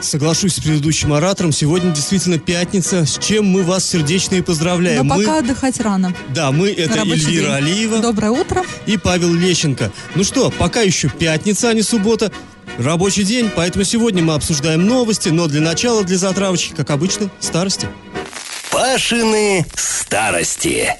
Соглашусь с предыдущим оратором. Сегодня действительно пятница, с чем мы вас сердечно и поздравляем. Но мы... пока отдыхать рано. Да, мы это Рабочий Эльвира день. Алиева Доброе утро. и Павел Лещенко. Ну что, пока еще пятница, а не суббота. Рабочий день, поэтому сегодня мы обсуждаем новости, но для начала, для затравочки, как обычно, старости. Пашины старости.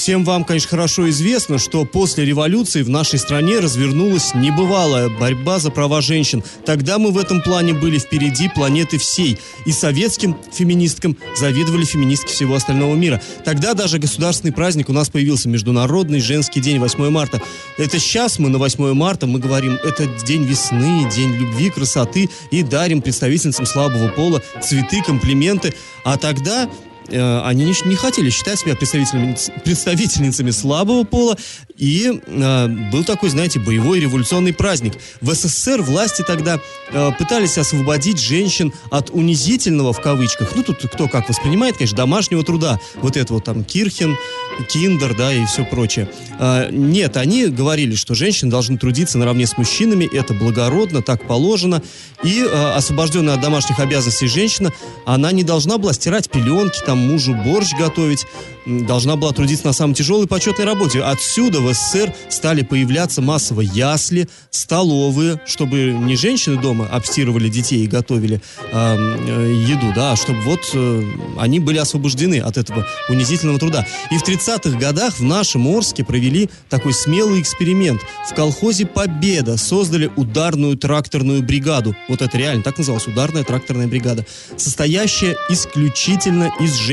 Всем вам, конечно, хорошо известно, что после революции в нашей стране развернулась небывалая борьба за права женщин. Тогда мы в этом плане были впереди планеты всей. И советским феминисткам завидовали феминистки всего остального мира. Тогда даже государственный праздник у нас появился Международный женский день 8 марта. Это сейчас мы на 8 марта, мы говорим, это день весны, день любви, красоты и дарим представительницам слабого пола цветы, комплименты. А тогда э, они не, хотели считать себя представителями, представительницами слабого пола, и э, был такой, знаете, боевой революционный праздник. В СССР власти тогда э, пытались освободить женщин от унизительного, в кавычках, ну тут кто как воспринимает, конечно, домашнего труда, вот это вот там Кирхен, Киндер, да, и все прочее. А, нет, они говорили, что женщины должны трудиться наравне с мужчинами, это благородно, так положено, и э, освобожденная от домашних обязанностей женщина, она не должна была стирать пеленки, там мужу борщ готовить, должна была трудиться на самой тяжелой почетной работе. Отсюда в СССР стали появляться массово ясли, столовые, чтобы не женщины дома обстирывали детей и готовили э, еду, да, а чтобы вот э, они были освобождены от этого унизительного труда. И в 30-х годах в нашем Орске провели такой смелый эксперимент. В колхозе «Победа» создали ударную тракторную бригаду. Вот это реально так называлось, ударная тракторная бригада. Состоящая исключительно из женщин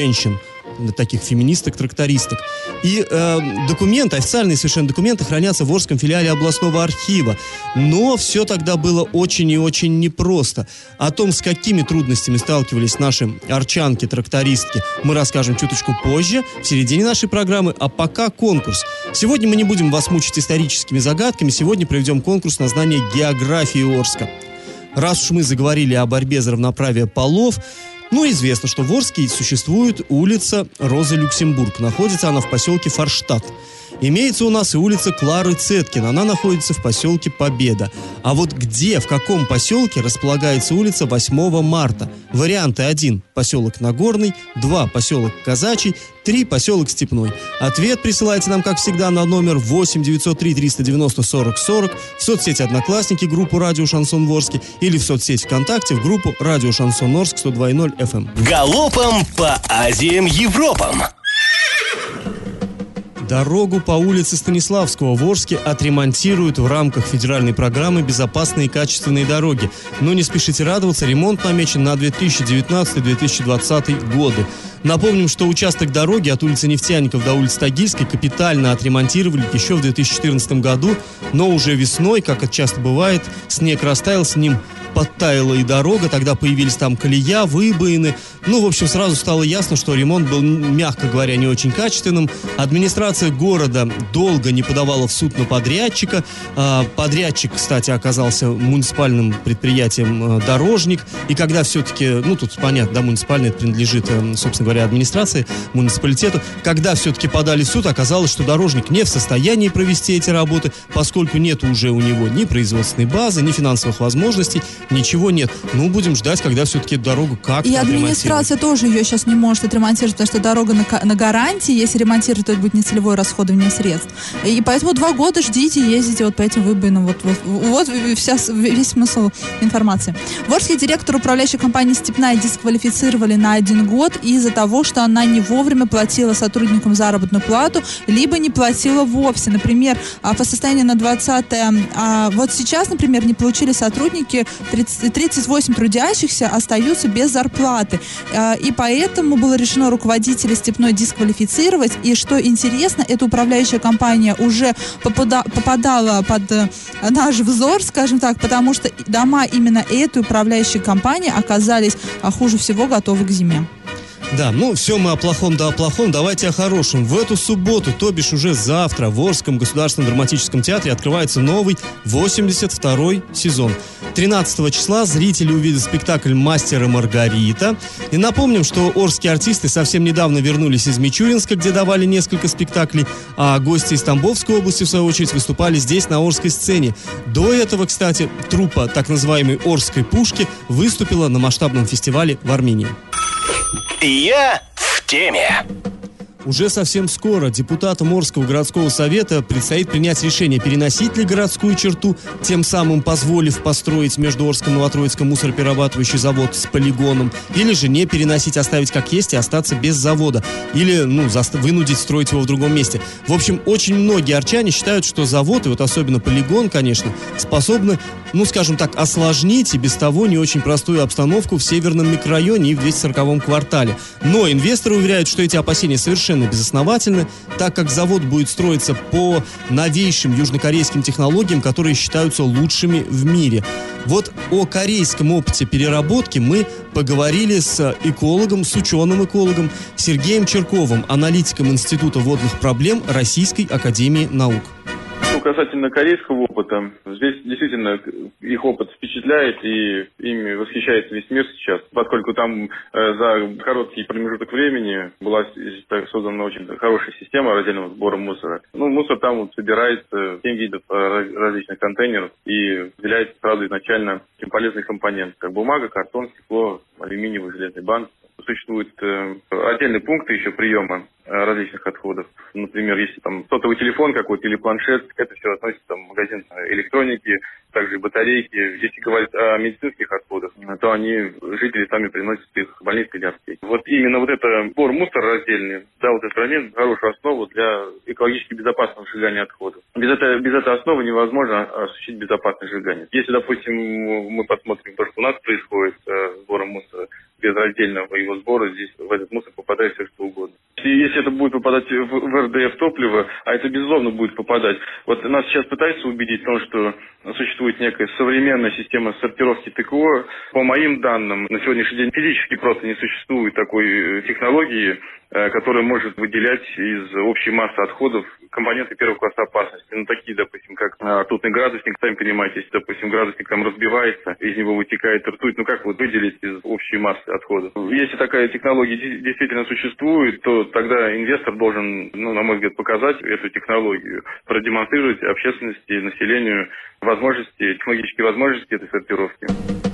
таких феминисток-трактористок. И э, документы, официальные совершенно документы хранятся в Орском филиале областного архива. Но все тогда было очень и очень непросто. О том, с какими трудностями сталкивались наши арчанки-трактористки, мы расскажем чуточку позже, в середине нашей программы. А пока конкурс. Сегодня мы не будем вас мучить историческими загадками. Сегодня проведем конкурс на знание географии Орска. Раз уж мы заговорили о борьбе за равноправие полов, ну, известно, что в Орске существует улица Роза Люксембург. Находится она в поселке Форштадт. Имеется у нас и улица Клары Цеткин. Она находится в поселке Победа. А вот где, в каком поселке располагается улица 8 марта? Варианты 1. Поселок Нагорный. 2. Поселок Казачий. 3. Поселок Степной. Ответ присылайте нам, как всегда, на номер 8 903 390 40 40 в соцсети «Одноклассники» группу «Радио Шансон Ворске» или в соцсеть ВКонтакте в группу «Радио Шансон Орск» 102.0 FM. Галопом по Азиям Европам. Дорогу по улице Станиславского в Орске отремонтируют в рамках федеральной программы «Безопасные и качественные дороги». Но не спешите радоваться, ремонт намечен на 2019-2020 годы. Напомним, что участок дороги от улицы Нефтяников до улицы Тагильской капитально отремонтировали еще в 2014 году, но уже весной, как это часто бывает, снег растаял, с ним подтаяла и дорога, тогда появились там колея, выбоины. Ну, в общем, сразу стало ясно, что ремонт был, мягко говоря, не очень качественным. Администрация города долго не подавала в суд на подрядчика. А, Подрядчик, кстати, оказался муниципальным предприятием э, «Дорожник». И когда все-таки, ну, тут понятно, да, муниципальный принадлежит, э, собственно говоря, администрации, муниципалитету. Когда все-таки подали в суд, оказалось, что «Дорожник» не в состоянии провести эти работы, поскольку нет уже у него ни производственной базы, ни финансовых возможностей, ничего нет. Ну, будем ждать, когда все-таки дорогу как-то И администрация тоже ее сейчас не может отремонтировать, потому что дорога на, на гарантии, если ремонтировать, то это будет нецелевое расходование средств. И поэтому два года ждите, ездите вот по этим выбоинам. Вот, вот, вот вся, весь смысл информации. Ворский директор управляющей компании «Степная» дисквалифицировали на один год из-за того, что она не вовремя платила сотрудникам заработную плату, либо не платила вовсе. Например, а, по состоянию на 20 а, вот сейчас, например, не получили сотрудники 30 38 трудящихся остаются без зарплаты. А, И поэтому было решено руководителя Степной дисквалифицировать. И что интересно, эта управляющая компания уже попада- попадала под э, наш взор, скажем так, потому что дома именно этой управляющей компании оказались а, хуже всего готовы к зиме. Да, ну все мы о плохом да о плохом, давайте о хорошем. В эту субботу, то бишь уже завтра, в Орском государственном драматическом театре открывается новый 82-й сезон. 13 числа зрители увидят спектакль «Мастер и Маргарита». И напомним, что орские артисты совсем недавно вернулись из Мичуринска, где давали несколько спектаклей, а гости из Тамбовской области, в свою очередь, выступали здесь, на Орской сцене. До этого, кстати, труппа так называемой Орской пушки выступила на масштабном фестивале в Армении. Я в теме. Уже совсем скоро депутатам Орского городского совета предстоит принять решение, переносить ли городскую черту, тем самым позволив построить между Орском и Новотроицком мусороперерабатывающий завод с полигоном, или же не переносить, оставить как есть и остаться без завода, или ну, вынудить строить его в другом месте. В общем, очень многие арчане считают, что завод, и вот особенно полигон, конечно, способны, ну, скажем так, осложнить и без того не очень простую обстановку в северном микрорайоне и в 240-м квартале. Но инвесторы уверяют, что эти опасения совершенно совершенно безосновательны, так как завод будет строиться по новейшим южнокорейским технологиям, которые считаются лучшими в мире. Вот о корейском опыте переработки мы поговорили с экологом, с ученым-экологом Сергеем Черковым, аналитиком Института водных проблем Российской Академии Наук. Ну, касательно корейского опыта, здесь действительно их опыт впечатляет и ими восхищается весь мир сейчас, поскольку там э, за короткий промежуток времени была создана очень хорошая система раздельного сбора мусора. Ну, мусор там вот собирается 7 видов э, различных контейнеров и выделяется сразу изначально очень полезный компонент, как бумага, картон, стекло, алюминиевый железный банк. Существуют э, отдельные пункты еще приема различных отходов. Например, если там сотовый телефон какой-то или планшет, это все относится там, в магазин электроники, также батарейки. Если говорить о медицинских отходах, то они, жители сами приносят их в больницы или аптеки. Вот именно вот это сбор мусора раздельный, да, вот этот момент хорошую основу для экологически безопасного сжигания отходов. Без этой, без этой основы невозможно осуществить безопасное сжигание. Если, допустим, мы посмотрим то, что у нас происходит с э, сбором мусора, без раздельного его сбора здесь в этот мусор попадает все что угодно. И если это будет попадать в, в РДФ топливо, а это безусловно будет попадать. Вот нас сейчас пытаются убедить в том, что существует некая современная система сортировки ТКО. По моим данным, на сегодняшний день физически просто не существует такой э, технологии, который может выделять из общей массы отходов компоненты первого класса опасности. Ну, такие, допустим, как ртутный градусник, сами понимаете, если, допустим, градусник там разбивается, из него вытекает ртуть, ну как вот выделить из общей массы отходов? Если такая технология действительно существует, то тогда инвестор должен, ну, на мой взгляд, показать эту технологию, продемонстрировать общественности, населению возможности, технологические возможности этой сортировки.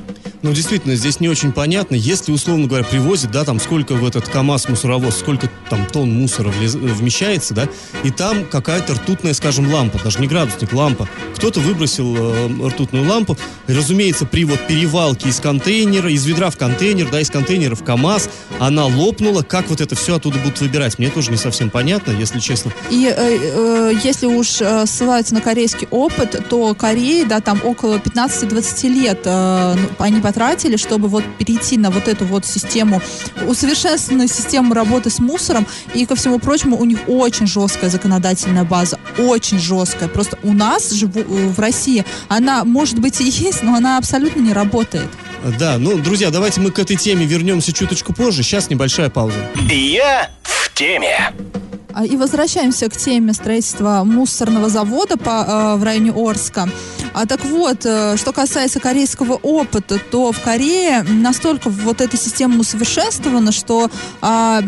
Ну, действительно, здесь не очень понятно, если, условно говоря, привозят, да, там, сколько в этот КАМАЗ-мусоровоз, сколько там тонн мусора влез, вмещается, да, и там какая-то ртутная, скажем, лампа, даже не градусник, лампа. Кто-то выбросил э, ртутную лампу, разумеется, при вот перевалке из контейнера, из ведра в контейнер, да, из контейнера в КАМАЗ, она лопнула, как вот это все оттуда будут выбирать, мне тоже не совсем понятно, если честно. И э, э, если уж э, ссылаются на корейский опыт, то Корея, да, там около 15-20 лет э, ну, они потратили, чтобы вот перейти на вот эту вот систему, усовершенствованную систему работы с мусором. И, ко всему прочему, у них очень жесткая законодательная база. Очень жесткая. Просто у нас же в, в России она, может быть, и есть, но она абсолютно не работает. Да, ну, друзья, давайте мы к этой теме вернемся чуточку позже. Сейчас небольшая пауза. Я в теме. А, и возвращаемся к теме строительства мусорного завода по, э, в районе Орска. А так вот, э, что касается корейского опыта, то в Корее настолько вот эта система усовершенствована, что а,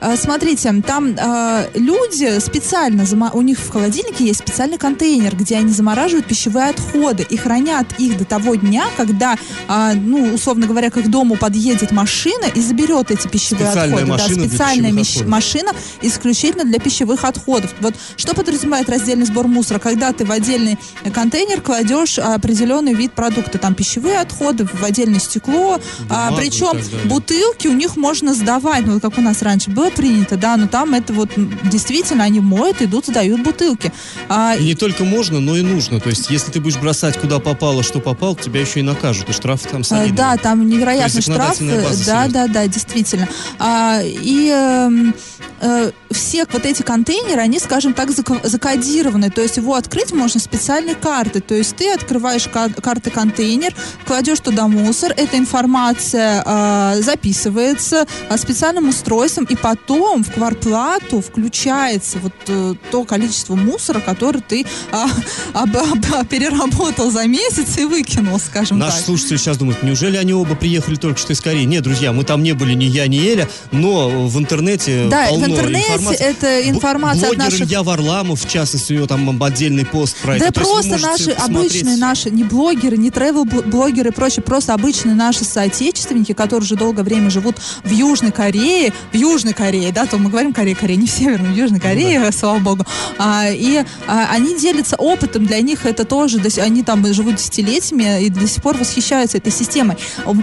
а, смотрите, там а, люди специально, у них в холодильнике есть специальный контейнер, где они замораживают пищевые отходы и хранят их до того дня, когда, а, ну, условно говоря, к их дому подъедет машина и заберет эти пищевые специальная отходы. Машина да, специальная машина исключительно для пищевых отходов. Вот что подразумевает раздельный сбор мусора? Когда ты в отдельный контейнер кладешь определенный вид продукта, там пищевые отходы, в отдельное стекло, а, причем бутылки у них можно сдавать, ну, как у нас раньше было принято, да, но там это вот действительно они моют, идут, сдают бутылки. А, и не только можно, но и нужно. То есть, если ты будешь бросать куда попало, что попало, тебя еще и накажут, и штрафы там солидные. Да, там невероятный штраф. Да, да, да, действительно. А, и эм, э, все вот эти контейнеры, они, скажем так, закодированы. То есть его открыть можно специальной карты. То есть ты открываешь карты-контейнер, кладешь туда мусор, эта информация э, записывается э, специальным устройством, и потом в кварплату включается вот э, то количество мусора, который ты э, об, об, переработал за месяц и выкинул, скажем Наши так. Наши слушатели сейчас думают, неужели они оба приехали только что из Кореи? Нет, друзья, мы там не были ни я, ни Эля, но в интернете Да, полно интернете это информация Блогер от наших... Илья Варламов, в частности, у него там отдельный пост про Да это. Вы просто наши обычные наши, не блогеры, не тревел-блогеры и прочее, просто обычные наши соотечественники, которые уже долгое время живут в Южной Корее, в Южной Корее, да, то мы говорим Корея, Корея, не в Северной, в Южной Корее, слава богу, а, и а, они делятся опытом, для них это тоже, до они там живут десятилетиями и до сих пор восхищаются этой системой.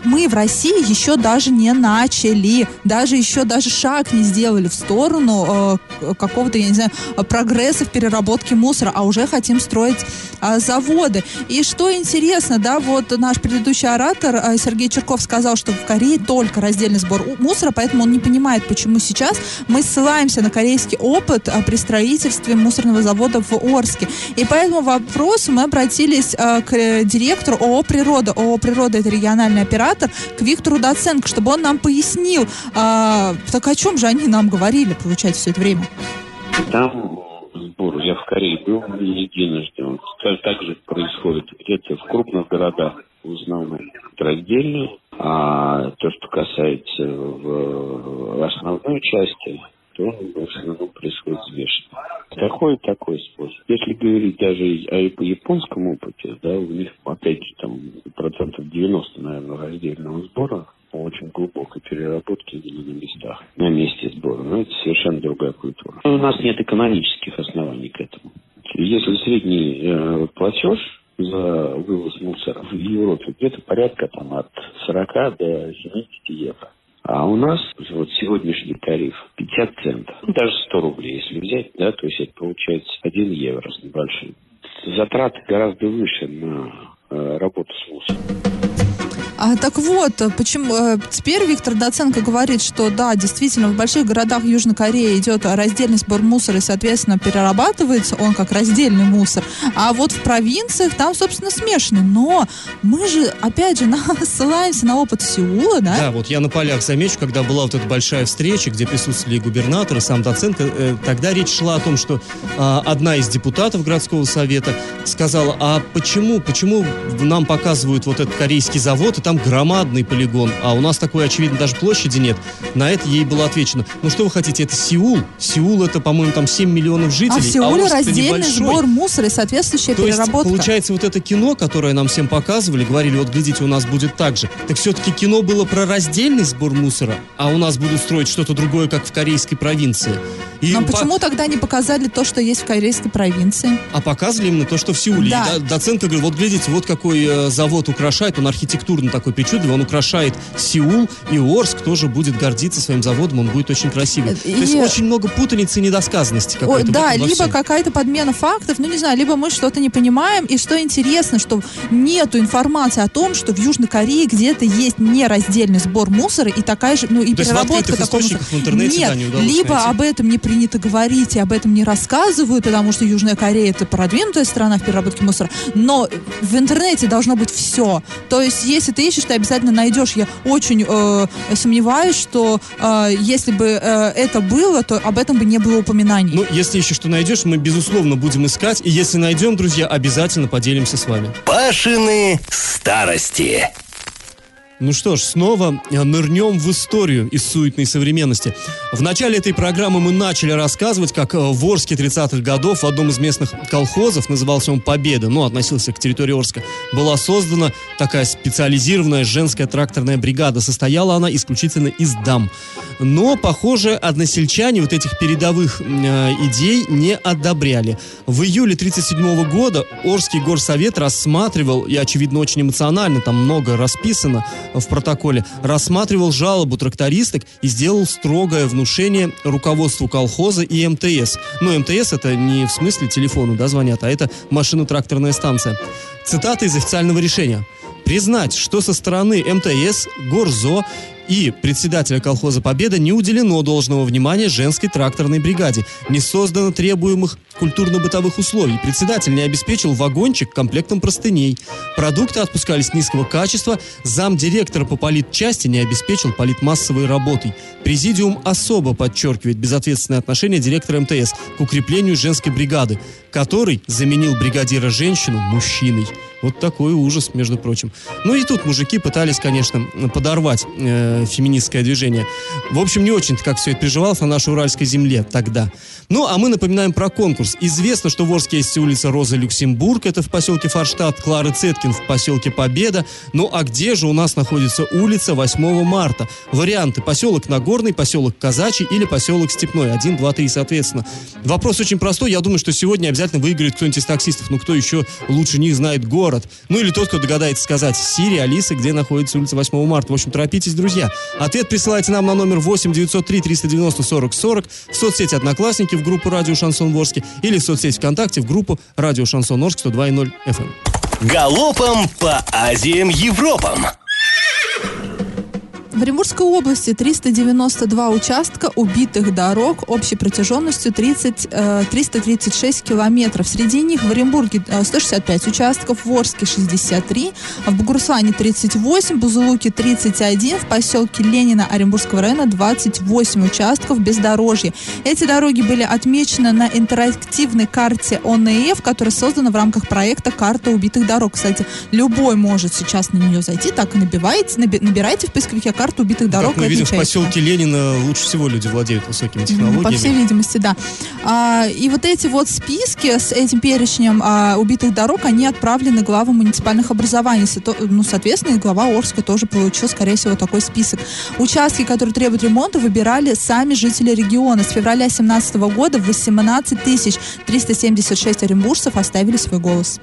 Мы в России еще даже не начали, даже еще даже шаг не сделали в сторону э, какого-то, я не знаю, прогресса в переработке мусора, а уже хотим строить а, заводы. И что интересно, да, вот наш предыдущий оратор а, Сергей Черков сказал, что в Корее только раздельный сбор мусора, поэтому он не понимает, почему сейчас мы ссылаемся на корейский опыт а, при строительстве мусорного завода в Орске. И по этому вопросу мы обратились а, к э, директору ООО «Природа». ООО «Природа» — это региональный оператор, к Виктору Доценко, чтобы он нам пояснил, а, так о чем же они нам говорили, получается, все это время. Там сбор, я в Корее был не единожды, он так, так же происходит где-то в крупных городах в основном раздельно, а то, что касается в основной части, то он в основном происходит взвешенно. Такой такой способ. Если говорить даже о японском опыте, да, у них опять же там процентов 90, наверное, раздельного сбора по очень глубокой переработке на местах, на месте сбора. Но это совершенно другая культура. У нас нет экономических оснований к этому. Если средний э, платеж за вывоз мусора в Европе где-то порядка там от 40 до 70 евро. А у нас вот сегодняшний тариф 50 центов, ну, даже 100 рублей, если взять, да, то есть это получается 1 евро с небольшим. Затраты гораздо выше на э, работу с мусором. А, так вот, почему э, теперь Виктор Доценко говорит, что да, действительно, в больших городах Южной Кореи идет раздельный сбор мусора и, соответственно, перерабатывается он как раздельный мусор. А вот в провинциях там, собственно, смешанный. Но мы же, опять же, на, ссылаемся на опыт Сеула, да? Да, вот я на полях замечу, когда была вот эта большая встреча, где присутствовали и губернатор, и сам Доценко, э, тогда речь шла о том, что а, одна из депутатов городского совета сказала, а почему, почему нам показывают вот этот корейский завод, там громадный полигон, а у нас такой, очевидно, даже площади нет. На это ей было отвечено, ну что вы хотите, это Сеул. Сеул это, по-моему, там 7 миллионов А жителей. в Сеуле Орск-то раздельный сбор мусора и соответствующая То есть, переработка. получается, вот это кино, которое нам всем показывали, говорили, вот глядите, у нас будет так же. Так все-таки кино было про раздельный сбор мусора, а у нас будут строить что-то другое, как в корейской провинции. И Но по- почему тогда не показали то, что есть в корейской провинции? А показывали именно то, что в Сеуле. Да. И до- доценка говорит, вот глядите, вот какой э, завод украшает, он архитектурно такой причудливый, он украшает Сеул, и Орск тоже будет гордиться своим заводом, он будет очень красивый. Э, То есть и- очень много путаницы и недосказанности в да, либо какая-то подмена фактов, ну не знаю, либо мы что-то не понимаем, и что интересно, что нету информации о том, что в Южной Корее где-то есть нераздельный сбор мусора и такая же, ну и То переработка такого мусора. в интернете, Нет, да, не либо найти. об этом не принято говорить и об этом не рассказывают, потому что Южная Корея это продвинутая страна в переработке мусора, но в интернете должно быть все. То есть, если ты ищешь, ты обязательно найдешь. Я очень э, сомневаюсь, что э, если бы э, это было, то об этом бы не было упоминаний. Ну, если еще что найдешь, мы, безусловно, будем искать. И если найдем, друзья, обязательно поделимся с вами. Пашины старости. Ну что ж, снова э, нырнем в историю из суетной современности. В начале этой программы мы начали рассказывать, как э, в Орске 30-х годов в одном из местных колхозов, назывался он «Победа», ну, относился к территории Орска, была создана такая специализированная женская тракторная бригада. Состояла она исключительно из дам. Но, похоже, односельчане вот этих передовых э, идей не одобряли. В июле 1937 года Орский горсовет рассматривал, и, очевидно, очень эмоционально, там много расписано в протоколе, рассматривал жалобу трактористок и сделал строгое внушение руководству колхоза и МТС. Ну, МТС это не в смысле телефону, да, звонят, а это машино-тракторная станция. Цитата из официального решения. Признать, что со стороны МТС, Горзо И председателя колхоза «Победа» не уделено должного внимания женской тракторной бригаде. Не создано требуемых культурно-бытовых условий. Председатель не обеспечил вагончик комплектом простыней. Продукты отпускались низкого качества. Зам директора по политчасти не обеспечил политмассовой работой. Президиум особо подчеркивает безответственное отношение директора МТС к укреплению женской бригады, который заменил бригадира женщину мужчиной. Вот такой ужас, между прочим. Ну и тут мужики пытались, конечно, подорвать э, феминистское движение. В общем, не очень-то как все это переживалось на нашей уральской земле тогда. Ну, а мы напоминаем про конкурс. Известно, что в Орске есть улица Роза Люксембург, это в поселке Форштадт, Клары Цеткин в поселке Победа. Ну, а где же у нас находится улица 8 марта? Варианты. Поселок Нагорный, поселок Казачий или поселок Степной. Один, два, три, соответственно. Вопрос очень простой. Я думаю, что сегодня обязательно выиграет кто-нибудь из таксистов. Ну, кто еще лучше них знает город? Ну или тот, кто догадается сказать Сири, Алиса, где находится улица 8 марта. В общем, торопитесь, друзья. Ответ присылайте нам на номер 8 903 390 40 40 в соцсети Одноклассники в группу Радио Шансон Ворске или в соцсети ВКонтакте в группу Радио Шансон Орск 102.0 FM. Галопом по Азиям Европам! В Оренбургской области 392 участка убитых дорог общей протяженностью 30, э, 336 километров. Среди них в Оренбурге 165 участков, в Орске 63, в Бугурсане 38, в Бузулуке 31, в поселке Ленина Оренбургского района 28 участков бездорожья. Эти дороги были отмечены на интерактивной карте ОНФ, которая создана в рамках проекта «Карта убитых дорог». Кстати, любой может сейчас на нее зайти, так и набивайте, наби, набирайте в поисковике «Карта карту убитых дорог. Как мы видим, в поселке Ленина лучше всего люди владеют высокими технологиями. По всей видимости, да. А, и вот эти вот списки с этим перечнем а, убитых дорог, они отправлены главам муниципальных образований. Ну, соответственно, и глава Орска тоже получил, скорее всего, такой список. Участки, которые требуют ремонта, выбирали сами жители региона. С февраля 2017 года 18 376 оренбуржцев оставили свой голос.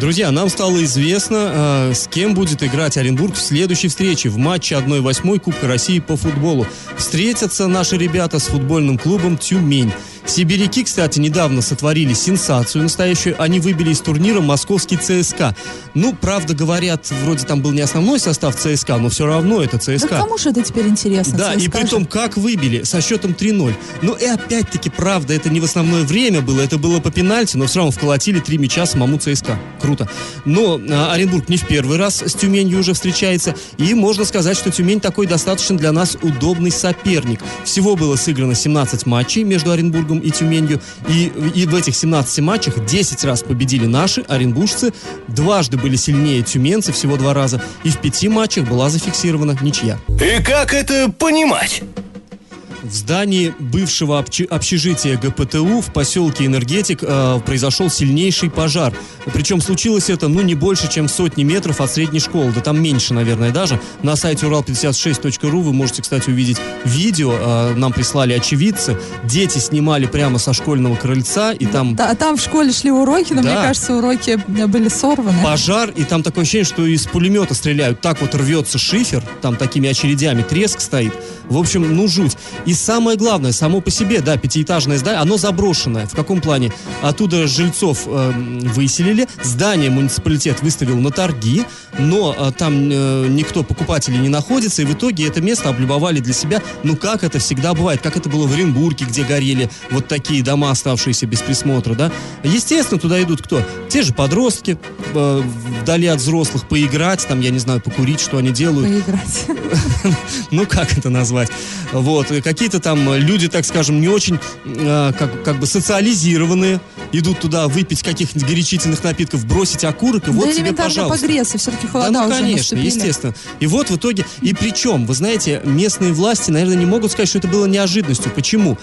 Друзья, нам стало известно, э, с кем будет играть Оренбург в следующей встрече в матче 1-8 Кубка России по футболу. Встретятся наши ребята с футбольным клубом «Тюмень». Сибиряки, кстати, недавно сотворили сенсацию настоящую. Они выбили из турнира московский ЦСКА. Ну, правда, говорят, вроде там был не основной состав ЦСКА, но все равно это ЦСКА. Да кому же это теперь интересно? Да, ЦСКА и при том, как выбили, со счетом 3-0. Ну и опять-таки, правда, это не в основное время было, это было по пенальти, но все равно вколотили три мяча самому ЦСКА. Круто. Но а, Оренбург не в первый раз с Тюменью уже встречается, и можно сказать, что Тюмень такой достаточно для нас удобный соперник. Всего было сыграно 17 матчей между Оренбургом и Тюменью. И, и в этих 17 матчах 10 раз победили наши, оренбуржцы. Дважды были сильнее тюменцы, всего два раза. И в пяти матчах была зафиксирована ничья. И как это понимать? В здании бывшего общежития ГПТУ в поселке Энергетик э, произошел сильнейший пожар. Причем случилось это, ну, не больше, чем сотни метров от средней школы. Да там меньше, наверное, даже. На сайте урал56.ру вы можете, кстати, увидеть видео. Э, нам прислали очевидцы. Дети снимали прямо со школьного крыльца, и там... Да, а там в школе шли уроки, но да. мне кажется, уроки были сорваны. Пожар, и там такое ощущение, что из пулемета стреляют. Так вот рвется шифер, там такими очередями треск стоит. В общем, ну, жуть. И самое главное, само по себе, да, пятиэтажное здание, оно заброшенное. В каком плане? Оттуда жильцов э, выселили, здание муниципалитет выставил на торги, но э, там э, никто, покупателей не находится, и в итоге это место облюбовали для себя, ну, как это всегда бывает, как это было в Оренбурге, где горели вот такие дома, оставшиеся без присмотра, да. Естественно, туда идут кто? Те же подростки, э, вдали от взрослых, поиграть, там, я не знаю, покурить, что они делают. Поиграть. Ну, как это назвать? Вот, какие-то там люди, так скажем, не очень, э, как, как бы социализированные, идут туда выпить каких-нибудь горячительных напитков, бросить окурок, и да вот тебе, пожалуйста. погреться, все-таки холода да, ну, конечно, наступили. естественно. И вот в итоге, и причем, вы знаете, местные власти, наверное, не могут сказать, что это было неожиданностью. Почему?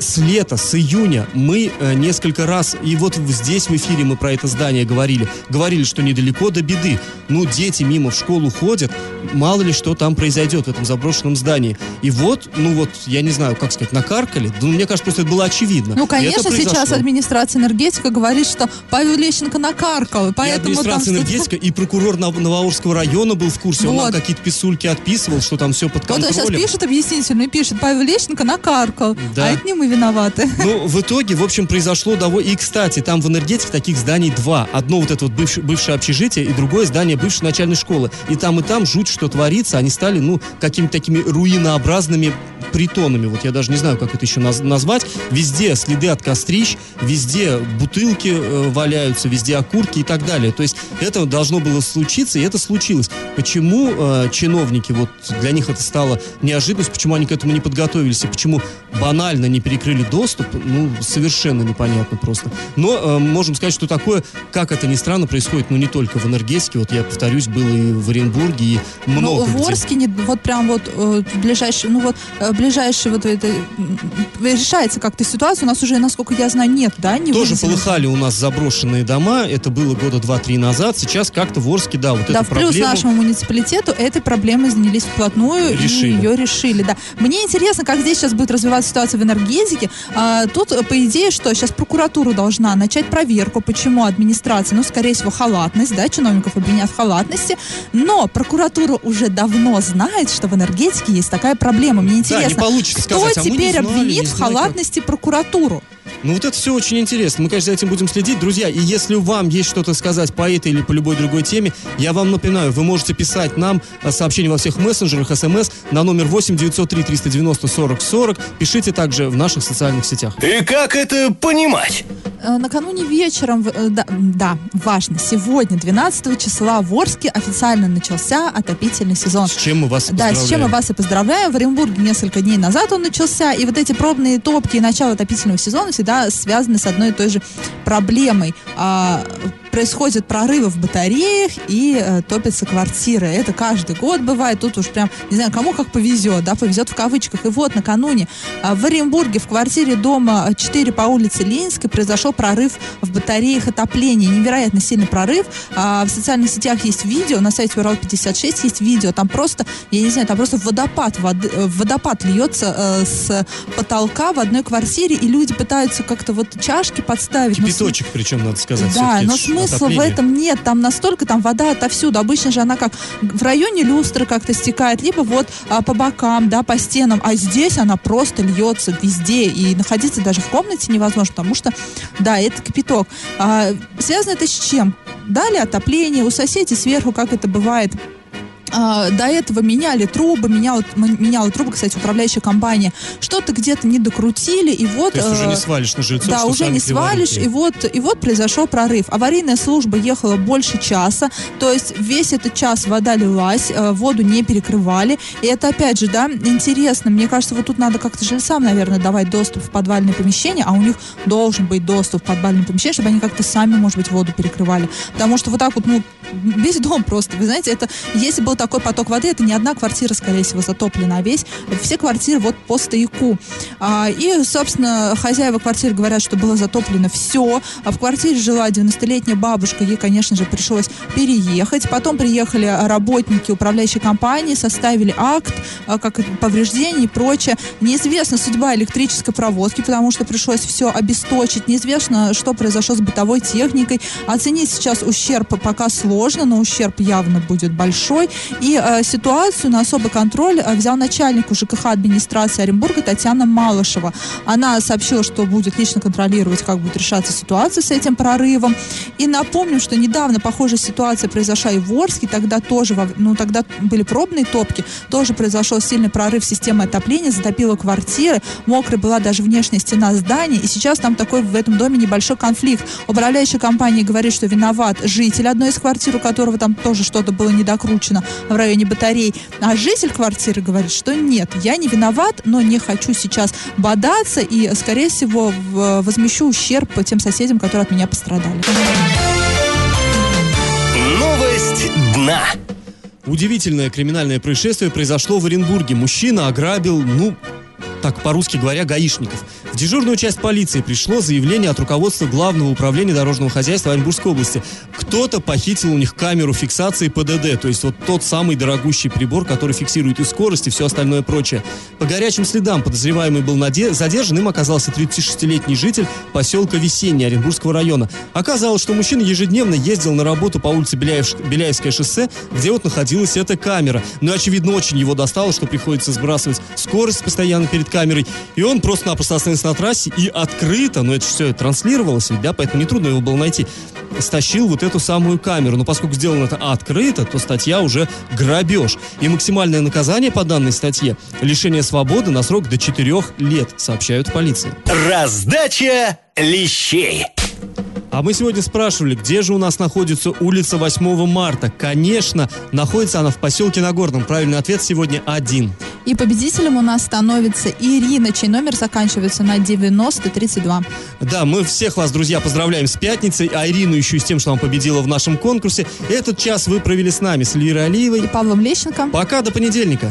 С лета, с июня мы э, несколько раз, и вот здесь в эфире мы про это здание говорили, говорили, что недалеко до беды. Ну, дети мимо в школу ходят, мало ли что там произойдет в этом заброшенном здании. И вот, ну вот, я не знаю, как сказать, накаркали. Ну, мне кажется, просто это было очевидно. Ну, конечно, сейчас администрация энергетика говорит, что Павел Лещенко накаркал. Поэтому и администрация энергетика, и прокурор Новоорского района был в курсе, вот. он нам какие-то писульки отписывал, что там все под контролем. Вот он сейчас пишет объяснительно, пишет, Павел Лещенко накаркал. Да. А это не мы виноваты. Ну, в итоге, в общем, произошло довольно... И, кстати, там в энергетике таких зданий два. Одно вот это вот бывшее, бывшее общежитие, и другое здание бывшей начальной школы. И там, и там жуть, что творится. Они стали, ну, какими-то такими руинообразными притонами. Вот я даже не знаю, как это еще наз- назвать. Везде следы от кострищ, везде бутылки э, валяются, везде окурки и так далее. То есть это должно было случиться, и это случилось. Почему э, чиновники, вот для них это стало неожиданность, почему они к этому не подготовились, и почему банально не перекрыли доступ, ну, совершенно непонятно просто. Но э, можем сказать, что такое, как это ни странно, происходит, ну, не только в энергетике, вот я повторюсь, было и в Оренбурге, и много в где. Орске не- вот прям вот э, ближайший, ну вот э, ближайший вот это решается как-то ситуация. У нас уже, насколько я знаю, нет, да, не Тоже вывезено? полыхали у нас заброшенные дома, это было года два-три назад, сейчас как-то в Орске, да, вот Да, эту в плюс проблему... нашему муниципалитету этой проблемой занялись вплотную Решили. и ее решили. Да. Мне интересно, как здесь сейчас будет развиваться ситуация в энергетике. А, тут, э, по идее, что сейчас прокуратура должна начать проверку, почему администрация, ну, скорее всего, халатность, да, чиновников обвинят в халатности, но прокуратура уже давно знает, что в энергетике есть такая проблема. Мне Да, не интересно, получится кто сказать, а теперь знали, обвинит не в знали, как. халатности прокуратуру? Ну вот это все очень интересно. Мы, конечно, за этим будем следить. Друзья, и если вам есть что-то сказать по этой или по любой другой теме, я вам напоминаю, вы можете писать нам э, сообщения во всех мессенджерах, смс на номер 8 903 390 40 40. Пишите также в наших социальных сетях. И как это понимать? Э, Накануне вечером, э, да, да, важно, сегодня, 12 числа, в Орске официально начался отопительный сезон. С чем мы вас Да, с чем мы вас и поздравляем. В Оренбурге несколько дней назад он начался, и вот эти пробные топки и начало отопительного сезона всегда связаны с одной и той же проблемой. А, происходят прорывы в батареях и э, топятся квартиры. Это каждый год бывает. Тут уж прям, не знаю, кому как повезет, да, повезет в кавычках. И вот накануне а, в Оренбурге в квартире дома 4 по улице Ленинской произошел прорыв в батареях отопления. Невероятно сильный прорыв. А, в социальных сетях есть видео, на сайте Урал56 есть видео. Там просто, я не знаю, там просто водопад, воды, э, водопад льется э, с потолка в одной квартире, и люди пытаются как-то вот чашки подставить. Но Кипяточек, причем, надо сказать. да, но ж смысла в этом нет. Там настолько там вода отовсюду. Обычно же она как в районе люстры как-то стекает, либо вот а, по бокам, да, по стенам. А здесь она просто льется везде. И находиться даже в комнате невозможно, потому что, да, это кипяток. А, связано это с чем? Дали отопление, у соседей сверху, как это бывает, а, до этого меняли трубы, меняла, меняла трубы, кстати, управляющая компания. Что-то где-то не докрутили, и вот... То есть уже э, не свалишь на жильцов, да, уже не свалишь, и вот, и вот произошел прорыв. Аварийная служба ехала больше часа, то есть весь этот час вода лилась, э, воду не перекрывали. И это, опять же, да, интересно. Мне кажется, вот тут надо как-то жильцам, наверное, давать доступ в подвальное помещение, а у них должен быть доступ в подвальное помещение, чтобы они как-то сами, может быть, воду перекрывали. Потому что вот так вот, ну, весь дом просто, вы знаете, это, если был такой поток воды, это не одна квартира, скорее всего, затоплена, а весь, все квартиры вот по стояку. А, и, собственно, хозяева квартиры говорят, что было затоплено все. А в квартире жила 90-летняя бабушка, ей, конечно же, пришлось переехать. Потом приехали работники управляющей компании, составили акт, а, как повреждений и прочее. Неизвестна судьба электрической проводки, потому что пришлось все обесточить. Неизвестно, что произошло с бытовой техникой. Оценить сейчас ущерб пока сложно, но ущерб явно будет большой. И э, ситуацию на особый контроль э, взял начальник ЖКХ администрации Оренбурга Татьяна Малышева. Она сообщила, что будет лично контролировать, как будет решаться ситуация с этим прорывом. И напомним, что недавно похожая ситуация произошла и в Орске. Тогда тоже, ну, тогда были пробные топки. Тоже произошел сильный прорыв системы отопления, затопило квартиры. Мокрая была даже внешняя стена здания. И сейчас там такой в этом доме небольшой конфликт. Управляющая компания говорит, что виноват житель одной из квартир, у которого там тоже что-то было недокручено в районе батарей. А житель квартиры говорит, что нет, я не виноват, но не хочу сейчас бодаться и, скорее всего, возмещу ущерб тем соседям, которые от меня пострадали. Новость дна. Удивительное криминальное происшествие произошло в Оренбурге. Мужчина ограбил, ну, так по-русски говоря, гаишников. В дежурную часть полиции пришло заявление от руководства Главного управления дорожного хозяйства Оренбургской области. Кто-то похитил у них камеру фиксации ПДД, то есть вот тот самый дорогущий прибор, который фиксирует и скорость, и все остальное прочее. По горячим следам подозреваемый был наде- задержан, им оказался 36-летний житель поселка Весенний Оренбургского района. Оказалось, что мужчина ежедневно ездил на работу по улице Беляев- Беляевское шоссе, где вот находилась эта камера. Но, очевидно, очень его достало, что приходится сбрасывать скорость постоянно перед камерой, и он просто-напросто остановился на трассе и открыто, но это все транслировалось, ведь, да, поэтому нетрудно его было найти, стащил вот эту самую камеру. Но поскольку сделано это открыто, то статья уже грабеж. И максимальное наказание по данной статье – лишение свободы на срок до 4 лет, сообщают полиции. Раздача лещей. А мы сегодня спрашивали, где же у нас находится улица 8 марта. Конечно, находится она в поселке Нагорном. Правильный ответ сегодня один. И победителем у нас становится Ирина, чей номер заканчивается на 9032. Да, мы всех вас, друзья, поздравляем с пятницей, а Ирину еще и с тем, что она победила в нашем конкурсе. Этот час вы провели с нами, с Эльвирой И Алиевой. Павлом Лещенко. Пока, до понедельника.